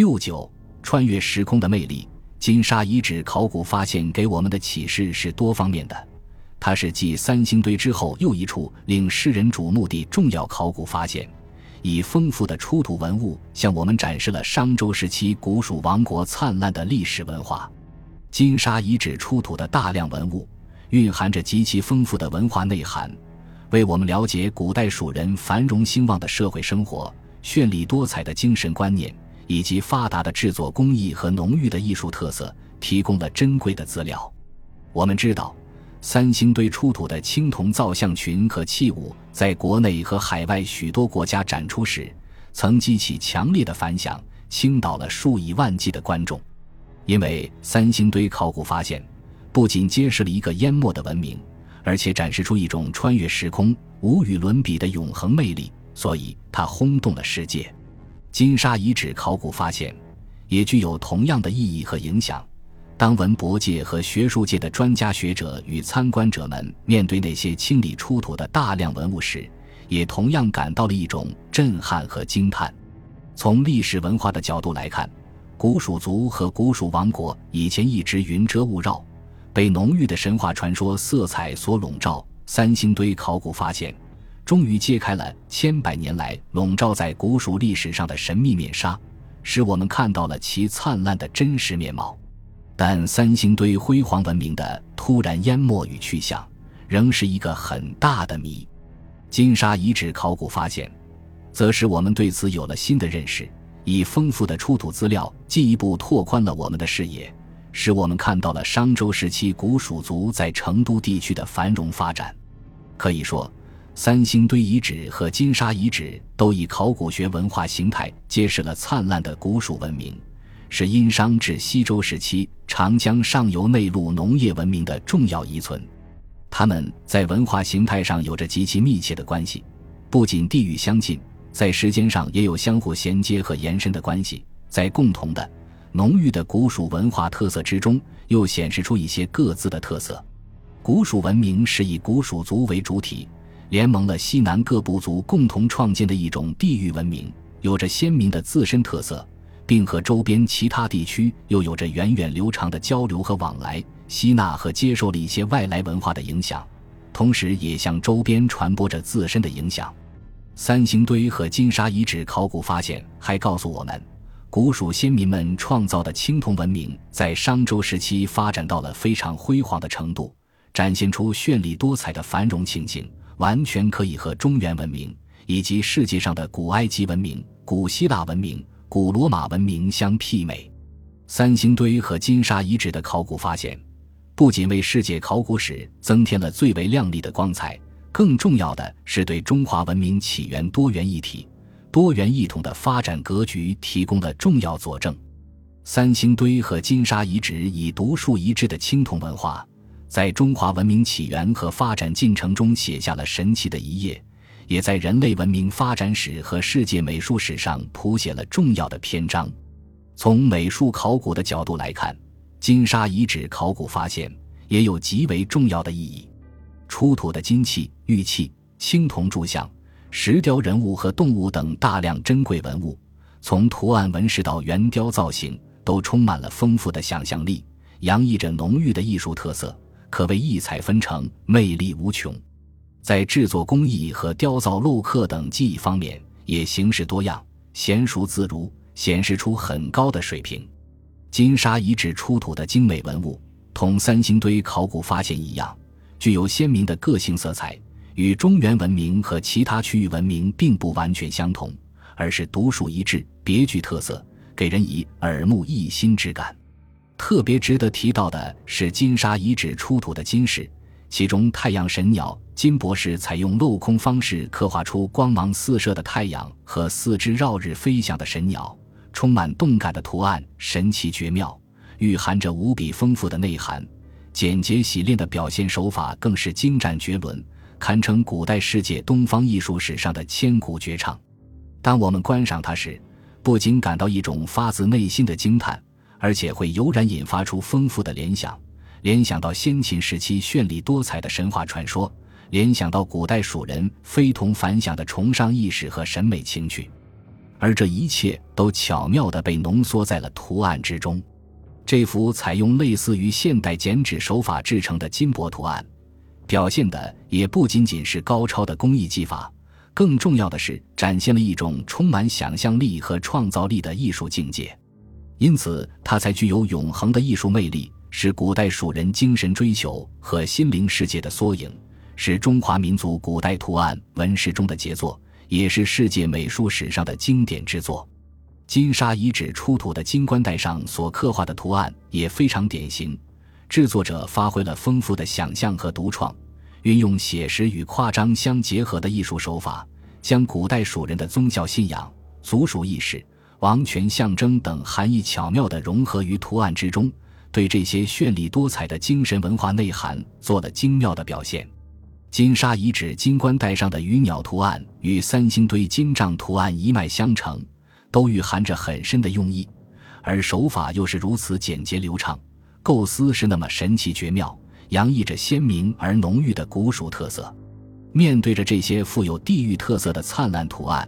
六九穿越时空的魅力，金沙遗址考古发现给我们的启示是多方面的。它是继三星堆之后又一处令世人瞩目的重要考古发现，以丰富的出土文物向我们展示了商周时期古蜀王国灿烂的历史文化。金沙遗址出土的大量文物，蕴含着极其丰富的文化内涵，为我们了解古代蜀人繁荣兴旺的社会生活、绚丽多彩的精神观念。以及发达的制作工艺和浓郁的艺术特色，提供了珍贵的资料。我们知道，三星堆出土的青铜造像群和器物，在国内和海外许多国家展出时，曾激起强烈的反响，倾倒了数以万计的观众。因为三星堆考古发现，不仅揭示了一个淹没的文明，而且展示出一种穿越时空、无与伦比的永恒魅力，所以它轰动了世界。金沙遗址考古发现，也具有同样的意义和影响。当文博界和学术界的专家学者与参观者们面对那些清理出土的大量文物时，也同样感到了一种震撼和惊叹。从历史文化的角度来看，古蜀族和古蜀王国以前一直云遮雾绕，被浓郁的神话传说色彩所笼罩。三星堆考古发现。终于揭开了千百年来笼罩在古蜀历史上的神秘面纱，使我们看到了其灿烂的真实面貌。但三星堆辉煌文明的突然淹没与去向，仍是一个很大的谜。金沙遗址考古发现，则使我们对此有了新的认识。以丰富的出土资料，进一步拓宽了我们的视野，使我们看到了商周时期古蜀族在成都地区的繁荣发展。可以说。三星堆遗址和金沙遗址都以考古学文化形态揭示了灿烂的古蜀文明，是殷商至西周时期长江上游内陆农业文明的重要遗存。它们在文化形态上有着极其密切的关系，不仅地域相近，在时间上也有相互衔接和延伸的关系。在共同的浓郁的古蜀文化特色之中，又显示出一些各自的特色。古蜀文明是以古蜀族为主体。联盟了西南各部族共同创建的一种地域文明，有着鲜明的自身特色，并和周边其他地区又有着源远流长的交流和往来，吸纳和接受了一些外来文化的影响，同时也向周边传播着自身的影响。三星堆和金沙遗址考古发现还告诉我们，古蜀先民们创造的青铜文明在商周时期发展到了非常辉煌的程度，展现出绚丽多彩的繁荣情景。完全可以和中原文明以及世界上的古埃及文明、古希腊文明、古罗马文明相媲美。三星堆和金沙遗址的考古发现，不仅为世界考古史增添了最为亮丽的光彩，更重要的是对中华文明起源多元一体、多元一统的发展格局提供了重要佐证。三星堆和金沙遗址以独树一帜的青铜文化。在中华文明起源和发展进程中写下了神奇的一页，也在人类文明发展史和世界美术史上谱写了重要的篇章。从美术考古的角度来看，金沙遗址考古发现也有极为重要的意义。出土的金器、玉器、青铜铸像、石雕人物和动物等大量珍贵文物，从图案纹饰到圆雕造型，都充满了丰富的想象力，洋溢着浓郁的艺术特色。可谓异彩纷呈，魅力无穷。在制作工艺和雕造镂刻等技艺方面，也形式多样，娴熟自如，显示出很高的水平。金沙遗址出土的精美文物，同三星堆考古发现一样，具有鲜明的个性色彩，与中原文明和其他区域文明并不完全相同，而是独树一帜，别具特色，给人以耳目一新之感。特别值得提到的是金沙遗址出土的金饰，其中太阳神鸟金博士采用镂空方式刻画出光芒四射的太阳和四只绕日飞翔的神鸟，充满动感的图案神奇绝妙，蕴含着无比丰富的内涵。简洁洗练的表现手法更是精湛绝伦，堪称古代世界东方艺术史上的千古绝唱。当我们观赏它时，不禁感到一种发自内心的惊叹。而且会油然引发出丰富的联想，联想到先秦时期绚丽多彩的神话传说，联想到古代蜀人非同凡响的崇尚意识和审美情趣。而这一切都巧妙地被浓缩在了图案之中。这幅采用类似于现代剪纸手法制成的金箔图案，表现的也不仅仅是高超的工艺技法，更重要的是展现了一种充满想象力和创造力的艺术境界。因此，它才具有永恒的艺术魅力，是古代蜀人精神追求和心灵世界的缩影，是中华民族古代图案纹饰中的杰作，也是世界美术史上的经典之作。金沙遗址出土的金冠带上所刻画的图案也非常典型，制作者发挥了丰富的想象和独创，运用写实与夸张相结合的艺术手法，将古代蜀人的宗教信仰、族属意识。王权象征等含义巧妙地融合于图案之中，对这些绚丽多彩的精神文化内涵做了精妙的表现。金沙遗址金冠带上的鱼鸟图案与三星堆金杖图案一脉相承，都蕴含着很深的用意，而手法又是如此简洁流畅，构思是那么神奇绝妙，洋溢着鲜明而浓郁的古蜀特色。面对着这些富有地域特色的灿烂图案。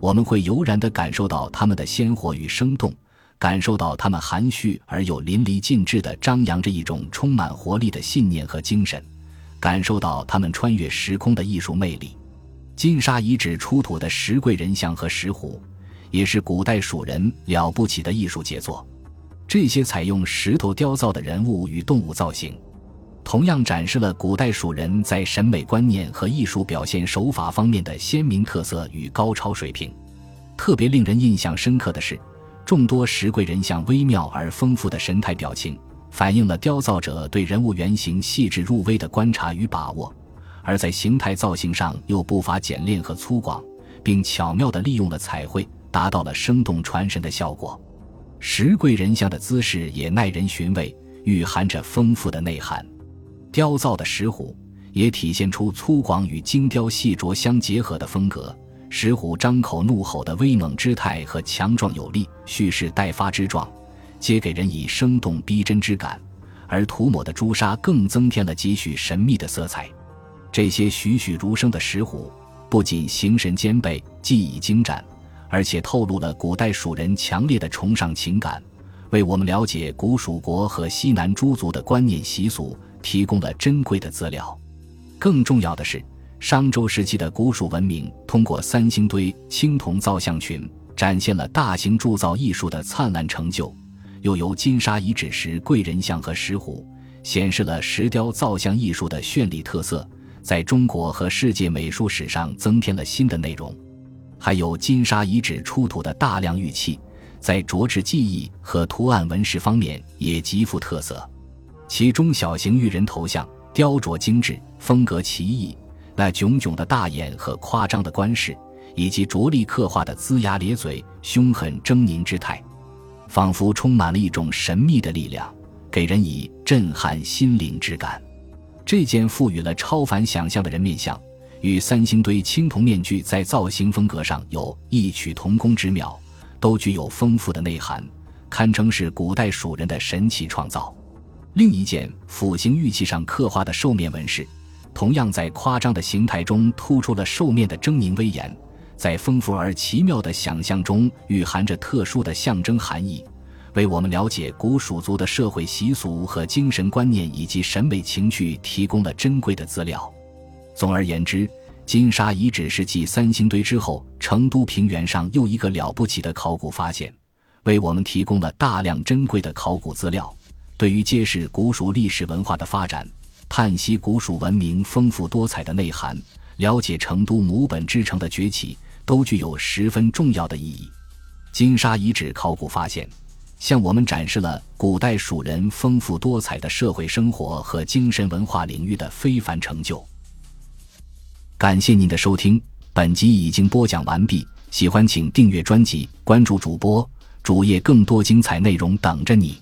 我们会悠然地感受到它们的鲜活与生动，感受到它们含蓄而又淋漓尽致地张扬着一种充满活力的信念和精神，感受到它们穿越时空的艺术魅力。金沙遗址出土的石贵人像和石虎，也是古代蜀人了不起的艺术杰作。这些采用石头雕造的人物与动物造型。同样展示了古代蜀人在审美观念和艺术表现手法方面的鲜明特色与高超水平。特别令人印象深刻的是，众多石贵人像微妙而丰富的神态表情，反映了雕造者对人物原型细致入微的观察与把握；而在形态造型上又不乏简练和粗犷，并巧妙地利用了彩绘，达到了生动传神的效果。石贵人像的姿势也耐人寻味，蕴含着丰富的内涵。雕造的石虎也体现出粗犷与精雕细琢相结合的风格。石虎张口怒吼的威猛姿态和强壮有力、蓄势待发之状，皆给人以生动逼真之感。而涂抹的朱砂更增添了几许神秘的色彩。这些栩栩如生的石虎，不仅形神兼备、技艺精湛，而且透露了古代蜀人强烈的崇尚情感，为我们了解古蜀国和西南诸族的观念习俗。提供了珍贵的资料。更重要的是，商周时期的古蜀文明通过三星堆青铜造像群，展现了大型铸造艺术的灿烂成就；又由金沙遗址石贵人像和石虎，显示了石雕造像艺术的绚丽特色，在中国和世界美术史上增添了新的内容。还有金沙遗址出土的大量玉器，在琢制技艺和图案纹饰方面也极富特色。其中小型玉人头像雕琢精致，风格奇异，那炯炯的大眼和夸张的冠饰，以及着力刻画的龇牙咧嘴、凶狠狰狞之态，仿佛充满了一种神秘的力量，给人以震撼心灵之感。这件赋予了超凡想象的人面像，与三星堆青铜面具在造型风格上有异曲同工之妙，都具有丰富的内涵，堪称是古代蜀人的神奇创造。另一件斧形玉器上刻画的兽面纹饰，同样在夸张的形态中突出了兽面的狰狞威严，在丰富而奇妙的想象中蕴含着特殊的象征含义，为我们了解古蜀族的社会习俗和精神观念以及审美情趣提供了珍贵的资料。总而言之，金沙遗址是继三星堆之后，成都平原上又一个了不起的考古发现，为我们提供了大量珍贵的考古资料。对于揭示古蜀历史文化的发展，探析古蜀文明丰富多彩的内涵，了解成都母本之城的崛起，都具有十分重要的意义。金沙遗址考古发现，向我们展示了古代蜀人丰富多彩的社会生活和精神文化领域的非凡成就。感谢您的收听，本集已经播讲完毕。喜欢请订阅专辑，关注主播主页，更多精彩内容等着你。